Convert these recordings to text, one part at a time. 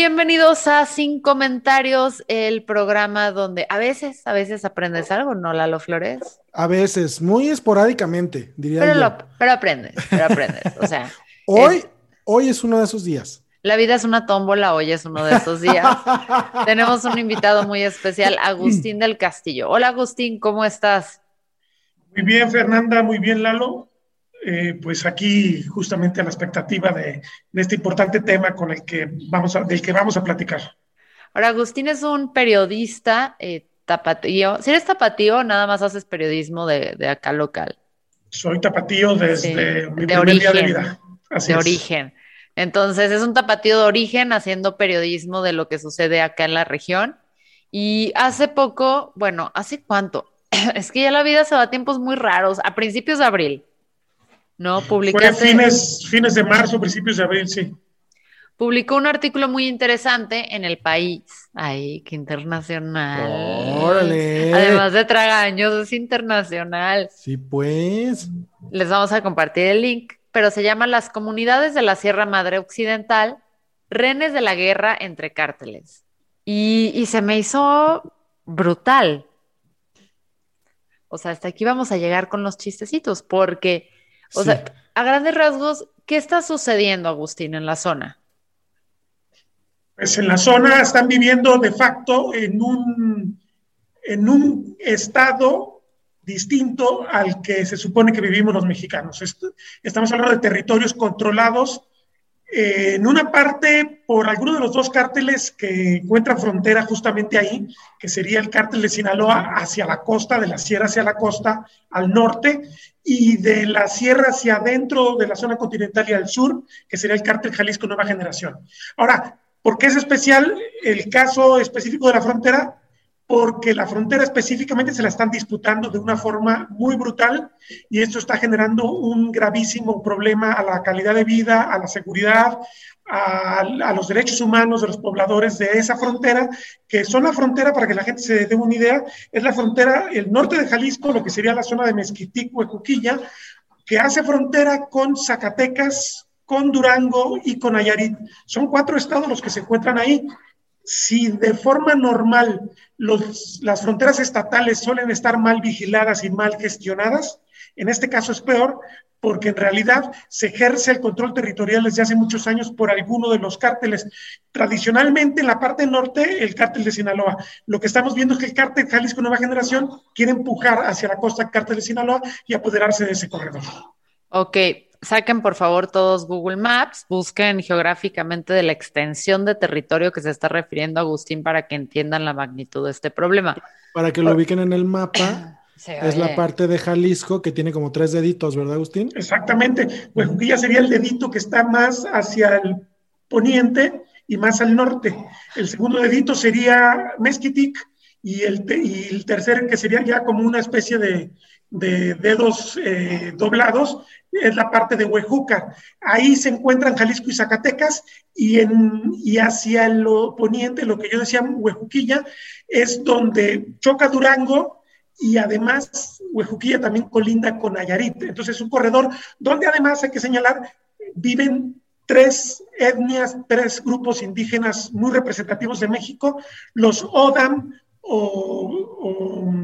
Bienvenidos a Sin Comentarios, el programa donde a veces, a veces aprendes algo, ¿no, Lalo Flores? A veces, muy esporádicamente, diría Pero, yo. lo- pero aprendes, pero aprendes. O sea, Hoy, es- hoy es uno de esos días. la vida es una tómbola, hoy es uno de esos días. Tenemos un invitado muy especial, Agustín del Castillo. Hola Agustín, ¿cómo estás? Muy bien, Fernanda, muy bien, Lalo. Eh, pues aquí justamente a la expectativa de, de este importante tema con el que vamos a, del que vamos a platicar. Ahora, Agustín es un periodista eh, tapatío. Si eres tapatío, nada más haces periodismo de, de acá local. Soy tapatío desde Sí, mi de primer día de origen, vida. Así de es. origen. Entonces, es un tapatío de origen haciendo periodismo de lo que sucede acá en la región. Y hace poco, bueno, ¿hace cuánto? Es que ya la vida se va a tiempos muy raros, a principios de abril, ¿no? Fue Publicaste, fines, fines de marzo, principios de abril, sí. publicó un artículo muy interesante en El País. Ay, qué internacional. Órale. Además de tragaños, es internacional. Sí, pues. Les vamos a compartir el link, pero se llama Las comunidades de la Sierra Madre Occidental, renes de la guerra entre cárteles. Y, y se me hizo brutal. O sea, hasta aquí vamos a llegar con los chistecitos, porque, o Sí. sea, a grandes rasgos, ¿qué está sucediendo, Agustín, en la zona? Pues en la zona están viviendo de facto en un, en un estado distinto al que se supone que vivimos los mexicanos. Est- Estamos hablando de territorios controlados, eh, en una parte por alguno de los dos cárteles que encuentran frontera justamente ahí, que sería el cártel de Sinaloa hacia la costa, de la sierra hacia la costa, al norte, y de la sierra hacia adentro de la zona continental y al sur, que sería el cártel Jalisco Nueva Generación. Ahora, ¿Por qué es especial el caso específico de la frontera? Porque la frontera específicamente se la están disputando de una forma muy brutal y esto está generando un gravísimo problema a la calidad de vida, a la seguridad, a, los derechos humanos de los pobladores de esa frontera, que son la frontera, para que la gente se dé una idea, es la frontera, el norte de Jalisco, lo que sería la zona de Mezquitic, Huecuquilla, que hace frontera con Zacatecas, con Durango y con Nayarit. Son cuatro estados los que se encuentran ahí. Si de forma normal las fronteras estatales suelen estar mal vigiladas y mal gestionadas, en este caso es peor porque en realidad se ejerce el control territorial desde hace muchos años por alguno de los cárteles. Tradicionalmente en la parte norte, el cártel de Sinaloa. Lo que estamos viendo es que el cártel Jalisco Nueva Generación quiere empujar hacia la costa el cártel de Sinaloa y apoderarse de ese corredor. Ok, saquen por favor todos Google Maps, busquen geográficamente de la extensión de territorio que se está refiriendo Agustín para que entiendan la magnitud de este problema. Para que lo ubiquen en el mapa, es la parte de Jalisco que tiene como tres deditos, ¿verdad, Agustín? Exactamente. Huejuquilla sería el dedito que está más hacia el poniente y más al norte. El segundo dedito sería Mezquitic y el, te- y el tercer, que sería ya como una especie de, de dedos eh, doblados, es la parte de Huejuca. Ahí se encuentran Jalisco y Zacatecas y, en, y hacia el poniente, lo que yo decía, Huejuquilla, es donde choca Durango y además Huejuquilla también colinda con Nayarit. Entonces es un corredor donde además hay que señalar, viven tres etnias, tres grupos indígenas muy representativos de México, los Odam o, o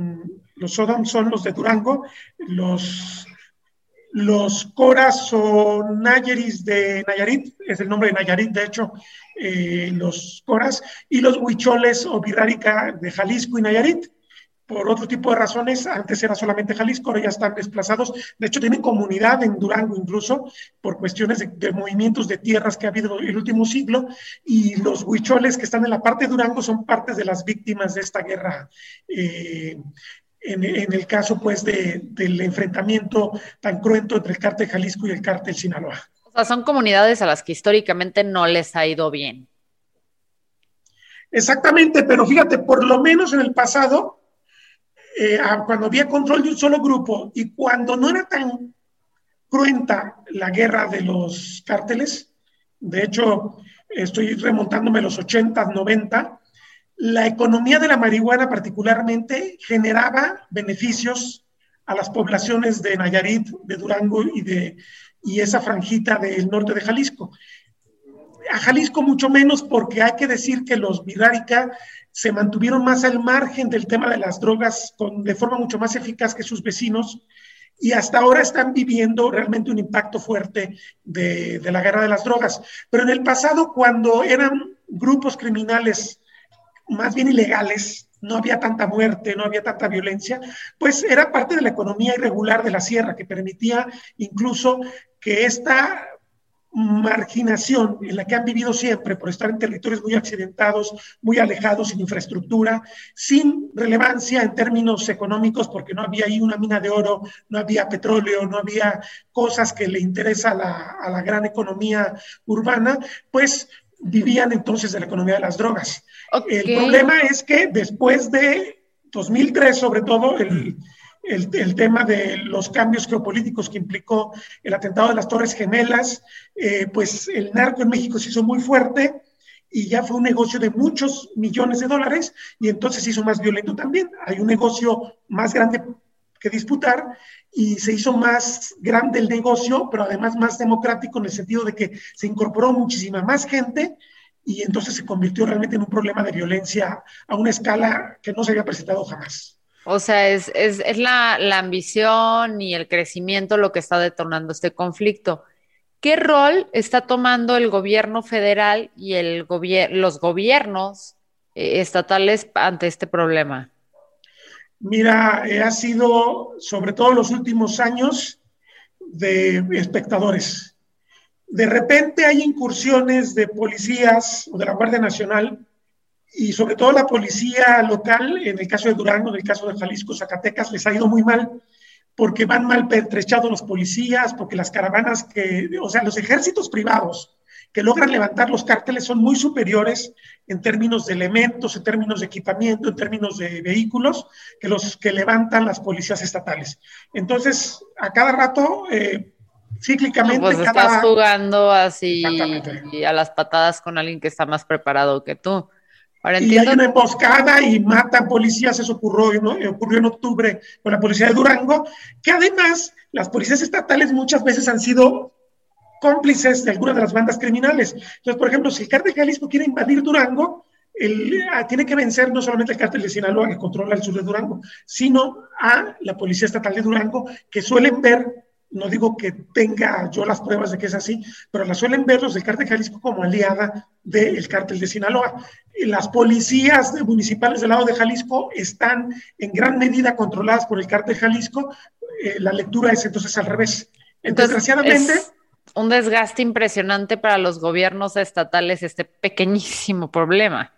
los Odam son los de Durango, los los coras o nayeris de Nayarit, es el nombre de Nayarit, de hecho, eh, los coras, y los huicholes o birrárica de Jalisco y Nayarit. Por otro tipo de razones, antes era solamente Jalisco, ahora ya están desplazados. De hecho, tienen comunidad en Durango incluso, por cuestiones de, movimientos de tierras que ha habido el último siglo. Y los huicholes que están en la parte de Durango son partes de las víctimas de esta guerra eh, en, el caso pues del enfrentamiento tan cruento entre el cártel Jalisco y el cártel Sinaloa. O sea, son comunidades a las que históricamente no les ha ido bien. Exactamente, pero fíjate, por lo menos en el pasado, eh, cuando había control de un solo grupo y cuando no era tan cruenta la guerra de los cárteles, de hecho, estoy remontándome a los 80, 90, la economía de la marihuana particularmente generaba beneficios a las poblaciones de Nayarit, de Durango y de y esa franjita del norte de Jalisco. A Jalisco mucho menos porque hay que decir que los Virárica se mantuvieron más al margen del tema de las drogas con, de forma mucho más eficaz que sus vecinos y hasta ahora están viviendo realmente un impacto fuerte de, de la guerra de las drogas. Pero en el pasado, cuando eran grupos criminales más bien ilegales, no había tanta muerte, no había tanta violencia, pues era parte de la economía irregular de la sierra que permitía incluso que esta marginación en la que han vivido siempre por estar en territorios muy accidentados, muy alejados, sin infraestructura, sin relevancia en términos económicos, porque no había ahí una mina de oro, no había petróleo, no había cosas que le interesa a la, a la gran economía urbana, pues vivían entonces de la economía de las drogas. El problema es que después de 2003, sobre todo, el, el, tema de los cambios geopolíticos que implicó el atentado de las Torres Gemelas, eh, pues el narco en México se hizo muy fuerte y ya fue un negocio de muchos millones de dólares y entonces se hizo más violento también. Hay un negocio más grande que disputar y se hizo más grande el negocio, pero además más democrático en el sentido de que se incorporó muchísima más gente y entonces se convirtió realmente en un problema de violencia a una escala que no se había presentado jamás. O sea, es, la, ambición y el crecimiento lo que está detonando este conflicto. ¿Qué rol está tomando el gobierno federal y el los gobiernos eh, estatales ante este problema? Mira, eh, ha sido, sobre todo los últimos años, de espectadores. De repente hay incursiones de policías o de la Guardia Nacional y sobre todo la policía local, en el caso de Durango, en el caso de Jalisco, Zacatecas, les ha ido muy mal porque van mal pertrechados los policías, porque las caravanas que, o sea, los ejércitos privados que logran levantar los cárteles son muy superiores en términos de elementos, en términos de equipamiento, en términos de vehículos, que los que levantan las policías estatales. Entonces, a cada rato, eh, cíclicamente... pues estás jugando así a las patadas con alguien que está más preparado que tú. y hay una emboscada y matan policías, eso ocurrió, ¿no? ocurrió en octubre con la policía de Durango, que además las policías estatales muchas veces han sido cómplices de algunas de las bandas criminales. Entonces, por ejemplo, si el cártel Jalisco quiere invadir Durango, ah, tiene que vencer no solamente el cártel de Sinaloa que controla el sur de Durango, sino a la Policía Estatal de Durango, que suelen ver, no digo que tenga yo las pruebas de que es así, pero la suelen ver los del cártel Jalisco como aliada del cártel de Sinaloa. Las policías municipales del lado de Jalisco están en gran medida controladas por el cártel Jalisco. Eh, la lectura es entonces al revés. Entonces, Desgraciadamente un desgaste impresionante para los gobiernos estatales este pequeñísimo problema.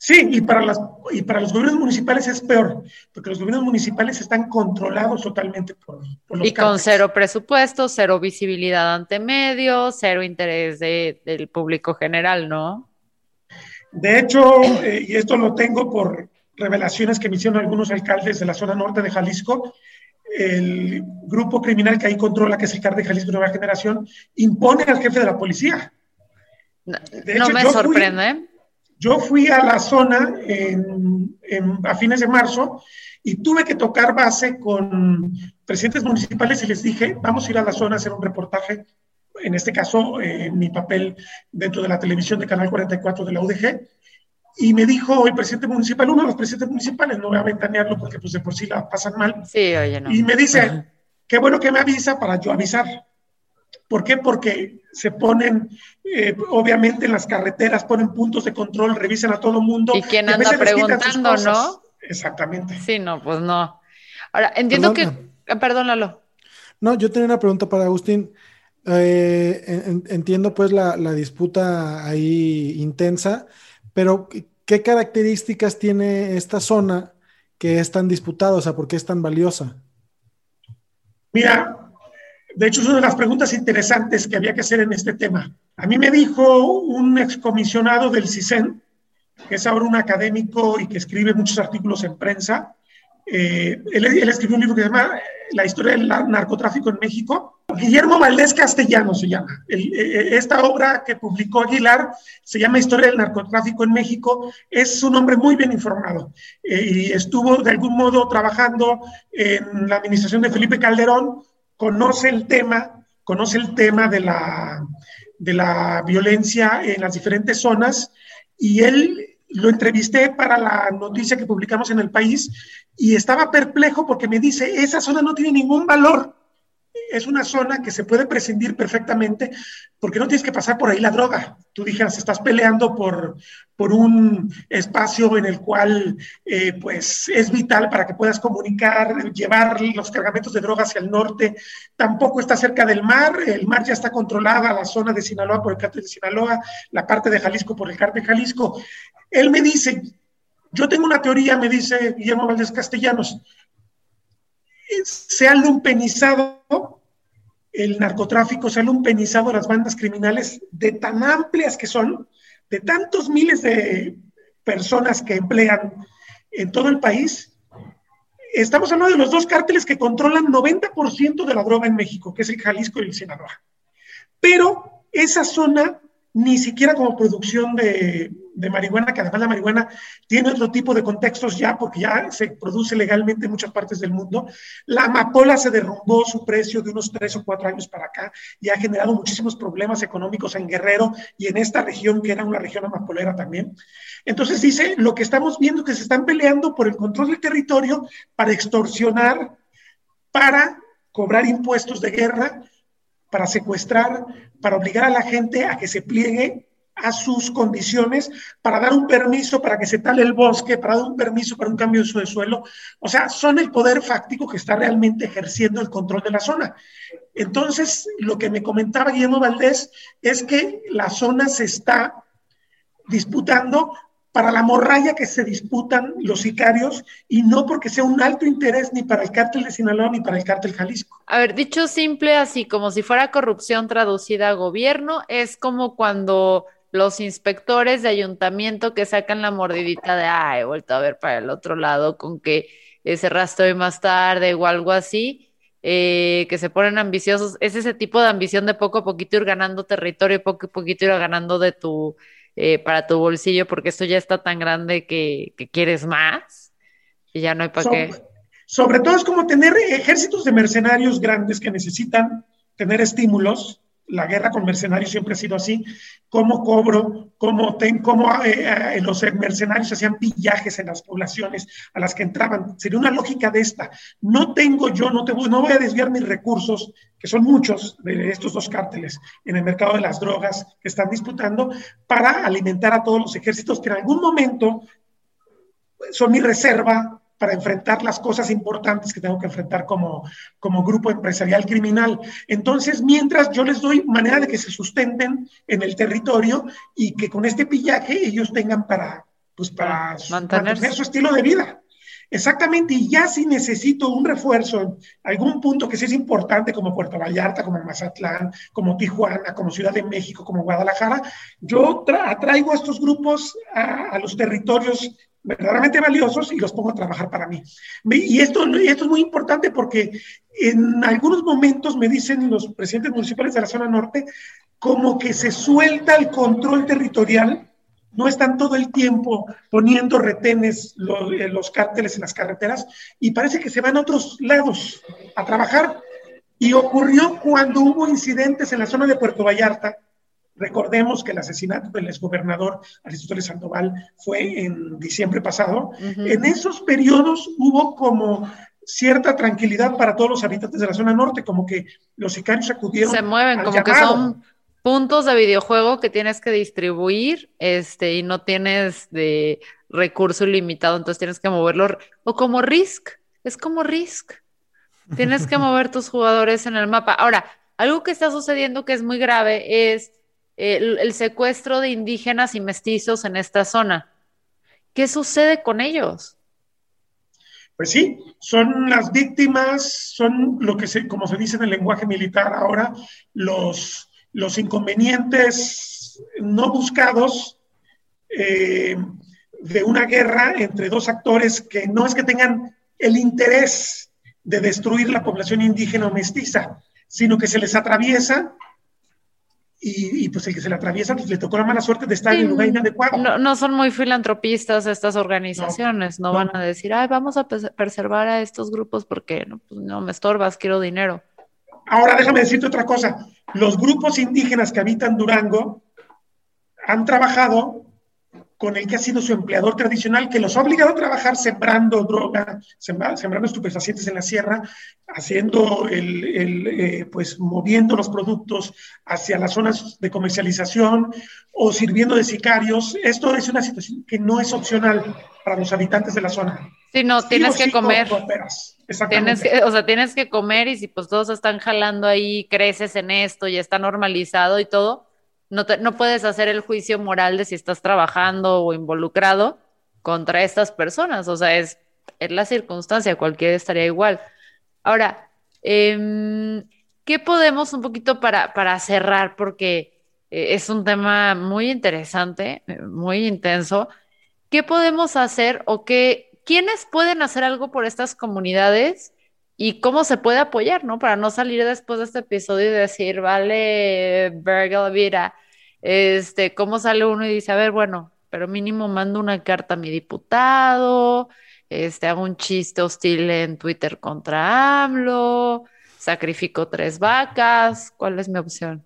Sí, y para, las, y para los gobiernos municipales es peor, porque los gobiernos municipales están controlados totalmente por, los Y con cero presupuesto, cero visibilidad ante medios, cero interés del público general, ¿no? De hecho, eh, y esto lo tengo por revelaciones que me hicieron algunos alcaldes de la zona norte de Jalisco, el grupo criminal que ahí controla, que es el CAR de Jalisco Nueva Generación, impone al jefe de la policía. No, me sorprende. yo fui a la zona a fines de marzo y tuve que tocar base con presidentes municipales y les dije, vamos a ir a la zona a hacer un reportaje, en este caso, eh, mi papel dentro de la televisión de Canal 44 de la UDG, y me dijo el presidente municipal, uno de los presidentes municipales, no voy a ventanearlo porque pues de por sí la pasan mal. Sí, oye, no. Y me dice, qué bueno que me avisa para yo avisar. ¿Por qué? Porque se ponen, eh, obviamente en las carreteras, ponen puntos de control, revisan a todo mundo. ¿Y quién anda preguntando, no? Exactamente. Sí, no, pues no. Ahora, entiendo que... Ah, perdónalo. No, yo tenía una pregunta para Agustín. Eh, entiendo pues la, la, disputa ahí intensa, pero ¿qué características tiene esta zona que es tan disputada? O sea, ¿por qué es tan valiosa? Mira, de hecho, es una de las preguntas interesantes que había que hacer en este tema. A mí me dijo un excomisionado del CISEN, que es ahora un académico y que escribe muchos artículos en prensa. Eh, él, escribió un libro que se llama La historia del narcotráfico en México. Guillermo Valdés Castellano se llama. Eh, eh, esta obra que publicó Aguilar se llama Historia del narcotráfico en México. Es un hombre muy bien informado y estuvo de algún modo trabajando en la administración de Felipe Calderón conoce el tema, conoce el tema de la, de la violencia en las diferentes zonas y él lo entrevisté para la noticia que publicamos en el país y estaba perplejo porque me dice, esa zona no tiene ningún valor es una zona que se puede prescindir perfectamente porque no tienes que pasar por ahí la droga. Tú dijeras, estás peleando por, por un espacio en el cual eh, pues es vital para que puedas comunicar, llevar los cargamentos de droga hacia el norte. Tampoco está cerca del mar, el mar ya está controlada, la zona de Sinaloa por el cártel de Sinaloa, la parte de Jalisco por el cártel de Jalisco. Él me dice, yo tengo una teoría, me dice Guillermo Valdés Castellanos, se ha lumpenizado el narcotráfico, se ha lumpenizado las bandas criminales de tan amplias que son, de tantos miles de personas que emplean en todo el país. Estamos hablando de los dos cárteles que controlan 90% de la droga en México, que es el Jalisco y el Sinaloa. Pero esa zona ni siquiera como producción de, marihuana, que además la marihuana tiene otro tipo de contextos ya, porque ya se produce legalmente en muchas partes del mundo. La amapola se derrumbó su precio de unos tres o cuatro años para acá y ha generado muchísimos problemas económicos en Guerrero y en esta región, que era una región amapolera también. Entonces dice, lo que estamos viendo es que se están peleando por el control del territorio para extorsionar, para cobrar impuestos de guerra, para secuestrar, para obligar a la gente a que se pliegue a sus condiciones, para dar un permiso para que se tale el bosque, para dar un permiso para un cambio de suelo. O sea, son el poder fáctico que está realmente ejerciendo el control de la zona. Entonces, lo que me comentaba Guillermo Valdés es que la zona se está disputando para la morralla que se disputan los sicarios y no porque sea un alto interés ni para el cártel de Sinaloa ni para el cártel Jalisco. A ver, dicho simple, así como si fuera corrupción traducida a gobierno, es como cuando los inspectores de ayuntamiento que sacan la mordidita de, ah, he vuelto a ver para el otro lado con que cerraste hoy más tarde o algo así, eh, que se ponen ambiciosos, es ese tipo de ambición de poco a poquito ir ganando territorio y poco a poquito ir ganando de tu eh, para tu bolsillo porque esto ya está tan grande que, quieres más y ya no hay para qué. Sobre todo es como tener ejércitos de mercenarios grandes que necesitan tener estímulos la guerra con mercenarios siempre ha sido así, cómo cobro, cómo, ten, cómo eh, eh, los mercenarios hacían pillajes en las poblaciones a las que entraban. Sería una lógica de esta. No tengo yo, no, te no voy a desviar mis recursos, que son muchos de estos dos cárteles en el mercado de las drogas que están disputando, para alimentar a todos los ejércitos que en algún momento son mi reserva para enfrentar las cosas importantes que tengo que enfrentar como, como grupo empresarial criminal. Entonces, mientras yo les doy manera de que se sustenten en el territorio y que con este pillaje ellos tengan para, pues, para mantener su estilo de vida. Exactamente, y ya si necesito un refuerzo en algún punto que sí es importante, como Puerto Vallarta, como Mazatlán, como Tijuana, como Ciudad de México, como Guadalajara, yo traigo a estos grupos a, a los territorios verdaderamente valiosos y los pongo a trabajar para mí. Y esto, esto es muy importante porque en algunos momentos me dicen los presidentes municipales de la zona norte como que se suelta el control territorial, no están todo el tiempo poniendo retenes los, eh, los cárteles en las carreteras y parece que se van a otros lados a trabajar. Y ocurrió cuando hubo incidentes en la zona de Puerto Vallarta, Recordemos que el asesinato del exgobernador Aristóteles Sandoval fue en diciembre pasado. En esos periodos hubo como cierta tranquilidad para todos los habitantes de la zona norte, como que los sicarios acudieron. Se mueven, como que son puntos de videojuego que tienes que distribuir este, y no tienes de recurso ilimitado, entonces tienes que moverlo. O como Risk, es como Risk. Tienes que mover tus jugadores en el mapa. Ahora, algo que está sucediendo que es muy grave es el, secuestro de indígenas y mestizos en esta zona. ¿Qué sucede con ellos? Pues sí, son las víctimas, son lo que se, como se dice en el lenguaje militar ahora, los, los inconvenientes no buscados eh, de una guerra entre dos actores que no es que tengan el interés de destruir la población indígena o mestiza, sino que se les atraviesa y, pues el que se le atraviesa pues, le tocó la mala suerte de estar en el lugar inadecuado. No, no son muy filantropistas estas organizaciones, no, van a decir, ay, vamos a preservar a estos grupos porque no, pues, no me estorbas, quiero dinero. Ahora déjame decirte otra cosa, los grupos indígenas que habitan Durango han trabajado con el que ha sido su empleador tradicional, que los ha obligado a trabajar sembrando droga, sembrando estupefacientes en la sierra, haciendo el, eh, pues moviendo los productos hacia las zonas de comercialización o sirviendo de sicarios. Esto es una situación que no es opcional para los habitantes de la zona. Sí, no, tienes que comer. Tienes que, o sea, tienes que comer y si pues todos están jalando ahí, creces en esto y está normalizado y todo, no, no puedes hacer el juicio moral de si estás trabajando o involucrado contra estas personas. O sea, es, es la circunstancia, cualquiera estaría igual. Ahora, em, ¿qué podemos un poquito para, para cerrar? Porque eh, es un tema muy interesante, muy intenso. ¿Qué podemos hacer o qué, quiénes pueden hacer algo por estas comunidades? Y cómo se puede apoyar, ¿no? Para no salir después de este episodio y decir, vale, verga vida, este, cómo sale uno y dice, a ver, bueno, pero mínimo mando una carta a mi diputado, este, hago un chiste hostil en Twitter contra AMLO, sacrifico tres vacas, ¿cuál es mi opción?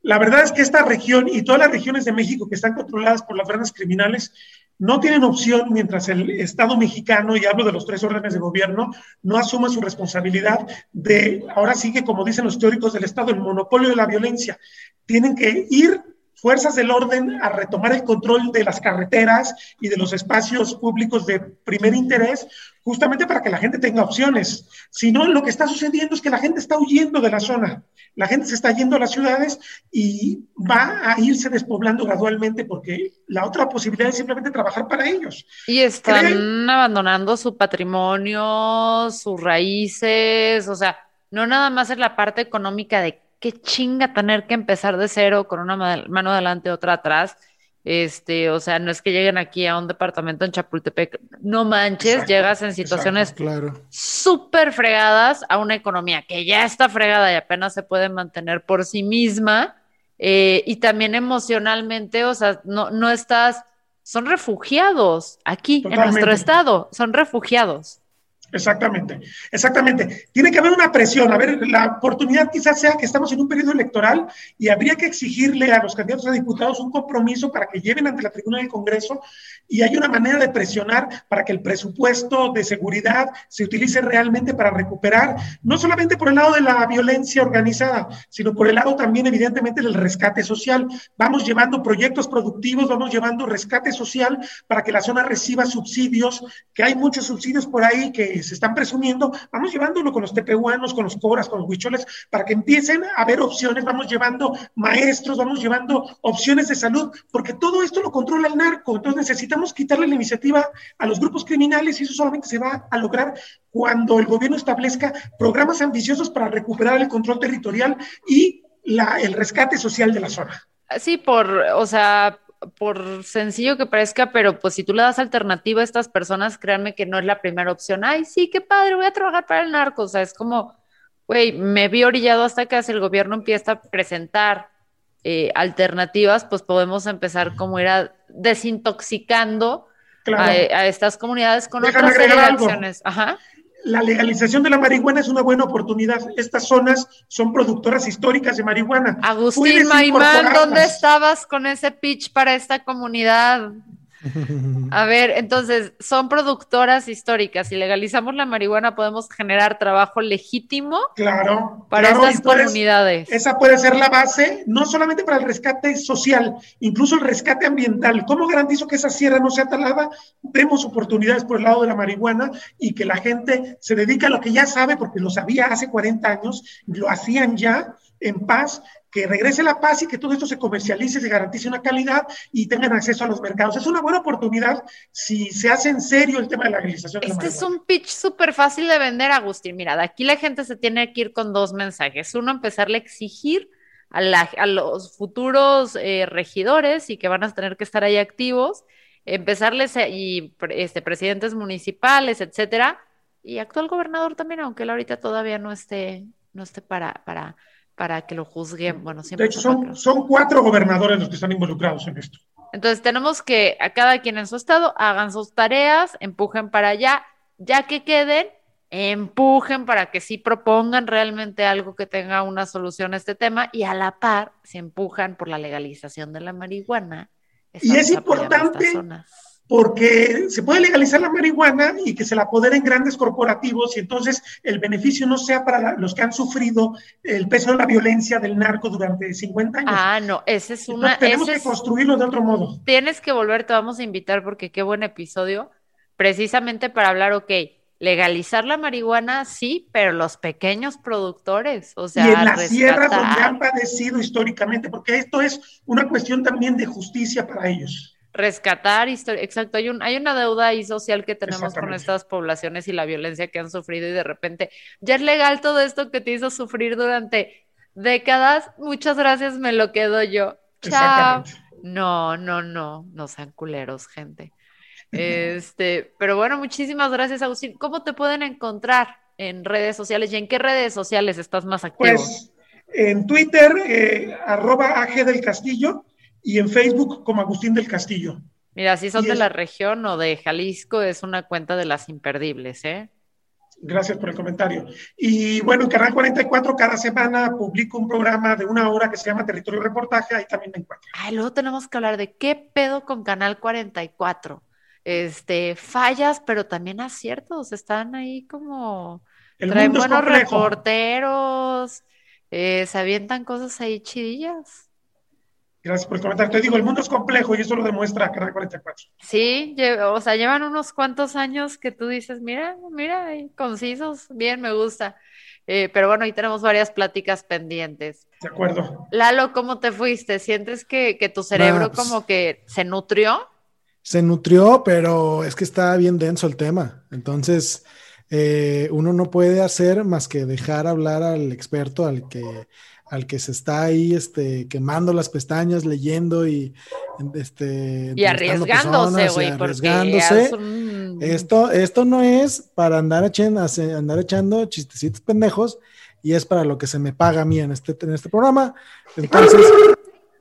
La verdad es que esta región y todas las regiones de México que están controladas por las grandes criminales no tienen opción mientras el Estado mexicano, y hablo de los tres órdenes de gobierno, no asuma su responsabilidad de, ahora sigue, como dicen los teóricos del Estado, el monopolio de la violencia. Tienen que ir fuerzas del orden a retomar el control de las carreteras y de los espacios públicos de primer interés, justamente para que la gente tenga opciones. Si no, lo que está sucediendo es que la gente está huyendo de la zona, la gente se está yendo a las ciudades y va a irse despoblando gradualmente porque la otra posibilidad es simplemente trabajar para ellos. Y están abandonando su patrimonio, sus raíces, o sea, no nada más es la parte económica de qué chinga tener que empezar de cero con una mano adelante, otra atrás. Este, o sea, no es que lleguen aquí a un departamento en Chapultepec, no manches, llegas en situaciones súper fregadas a una economía que ya está fregada y apenas se puede mantener por sí misma. Eh, y también emocionalmente, o sea, no, no estás, son refugiados aquí en nuestro estado, son refugiados. Exactamente, exactamente. Tiene que haber una presión. A ver, la oportunidad quizás sea que estamos en un periodo electoral y habría que exigirle a los candidatos a diputados un compromiso para que lleven ante la tribuna del Congreso y hay una manera de presionar para que el presupuesto de seguridad se utilice realmente para recuperar, no solamente por el lado de la violencia organizada, sino por el lado también evidentemente del rescate social. Vamos llevando proyectos productivos, vamos llevando rescate social para que la zona reciba subsidios, que hay muchos subsidios por ahí que se están presumiendo, vamos llevándolo con los tepehuanos, con los cobras, con los huicholes, para que empiecen a haber opciones, vamos llevando maestros, vamos llevando opciones de salud, porque todo esto lo controla el narco, entonces necesitamos quitarle la iniciativa a los grupos criminales y eso solamente se va a lograr cuando el gobierno establezca programas ambiciosos para recuperar el control territorial y el rescate social de la zona. Sí, por, o sea, por sencillo que parezca, pero pues si tú le das alternativa a estas personas, créanme que no es la primera opción. Ay, sí, qué padre, voy a trabajar para el narco. O sea, es como, güey, me vi orillado hasta que el gobierno empieza a presentar eh, alternativas, pues podemos empezar como ir a desintoxicando a, estas comunidades con otras acciones. Ajá la legalización de la marihuana es una buena oportunidad. Estas zonas son productoras históricas de marihuana. Agustín Maimán, ¿dónde estabas con ese pitch para esta comunidad? A ver, entonces, son productoras históricas. Si legalizamos la marihuana, podemos generar trabajo legítimo Claro. para claro, estas puedes- comunidades. Esa puede ser la base, no solamente para el rescate social, incluso el rescate ambiental. ¿Cómo garantizo que esa sierra no sea talada? Vemos oportunidades por el lado de la marihuana y que la gente se dedica a lo que ya sabe, porque lo sabía hace 40 años, lo hacían ya en paz, que regrese la paz y que todo esto se comercialice, se garantice una calidad y tengan acceso a los mercados. Es una buena oportunidad si se hace en serio el tema de la de la Este es un pitch súper fácil de vender, Agustín. Mira, de aquí la gente se tiene que ir con dos mensajes. Uno, empezarle a exigir a, la- a los futuros eh, regidores y que van a tener que estar ahí activos, empezarles a- y este, presidentes municipales, etcétera, y actual gobernador también, aunque él ahorita todavía no esté, no esté para, para, para que lo juzguen. Bueno, De siempre hecho, son cuatro. son cuatro gobernadores los que están involucrados en esto. Entonces tenemos que a cada quien en su estado hagan sus tareas, empujen para allá, ya que queden, empujen para que sí propongan realmente algo que tenga una solución a este tema y a la par se empujan por la legalización de la marihuana. Y es importante. Porque se puede legalizar la marihuana y que se la apoderen grandes corporativos y entonces el beneficio no sea para la- los que han sufrido el peso de la violencia del narco durante 50 años. Ah, no, ese es Entonces, una, tenemos que es- construirlo de otro modo. tienes que volver, te vamos a invitar porque qué buen episodio, precisamente para hablar, ok, legalizar la marihuana, sí, pero los pequeños productores, o sea, y en las sierras donde han padecido históricamente, porque esto es una cuestión también de justicia para ellos. Rescatar historia, exacto, hay un, hay una deuda ahí social que tenemos con estas poblaciones y la violencia que han sufrido y de repente ya es legal todo esto que te hizo sufrir durante décadas, muchas gracias, me lo quedo yo. Chao. No, no, no, no sean culeros, gente. Este, pero bueno, muchísimas gracias, Agustín. ¿Cómo te pueden encontrar en redes sociales y en qué redes sociales estás más activo? Pues en Twitter, eh, arroba AG del Castillo, y en Facebook como Agustín del Castillo. Mira, si son y de es- la región o de Jalisco, es una cuenta de las imperdibles, ¿eh? Gracias por el comentario. Y bueno, en Canal 44 cada semana publico un programa de una hora que se llama Territorio Reportaje, ahí también me encuentro. Ay, luego tenemos que hablar de qué pedo con Canal 44. Este, fallas, pero también aciertos. Están ahí como El traen buenos reporteros, eh, se avientan cosas ahí chidillas. Gracias por el comentario. Te digo, el mundo es complejo y eso lo demuestra Canal 44. Sí, o sea, llevan unos cuantos años que tú dices, mira, mira, concisos, bien, me gusta. Eh, pero bueno, ahí tenemos varias pláticas pendientes. De acuerdo. Lalo, ¿cómo te fuiste? ¿Sientes que, que tu cerebro Nah, pues- como que se nutrió? Se nutrió, pero es que está bien denso el tema. Entonces, eh, uno no puede hacer más que dejar hablar al experto, al que, al que se está ahí este, quemando las pestañas, leyendo y, este, Y arriesgándose, güey, arriesgándose. es un- Esto, esto no es para andar, echen- andar echando chistecitos pendejos y es para lo que se me paga a mí en este, en este programa. Entonces,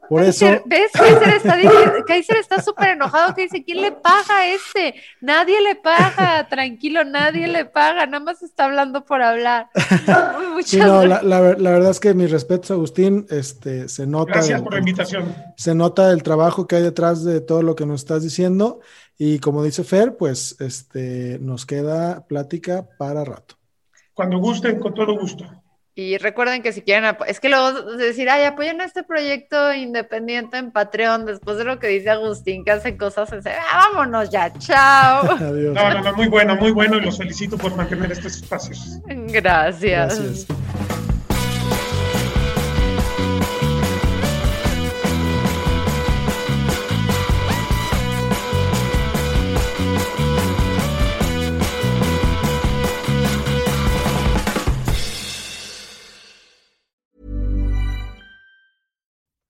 por eso, Kaiser, ¿ves? Kaiser está, diciendo- Kaiser está súper enojado que dice, ¿quién le paga a este? Nadie le paga, tranquilo, nadie le paga, nada más está hablando por hablar. Muchas sí, no, gracias. la, la ver- la verdad es que mis respetos, Agustín, este, se nota, Gracias el- por la invitación. se nota el trabajo que hay detrás de todo lo que nos estás diciendo y como dice Fer, pues este, nos queda plática para rato. Cuando gusten, con todo gusto. Y recuerden que si quieren, es que luego decir, ay, apoyen a este proyecto independiente en Patreon, después de lo que dice Agustín, que hace cosas, en serio, ah, vámonos ya, chao. Adiós. No, no, no, muy bueno, muy bueno y los felicito por mantener estos espacios. Gracias. Gracias.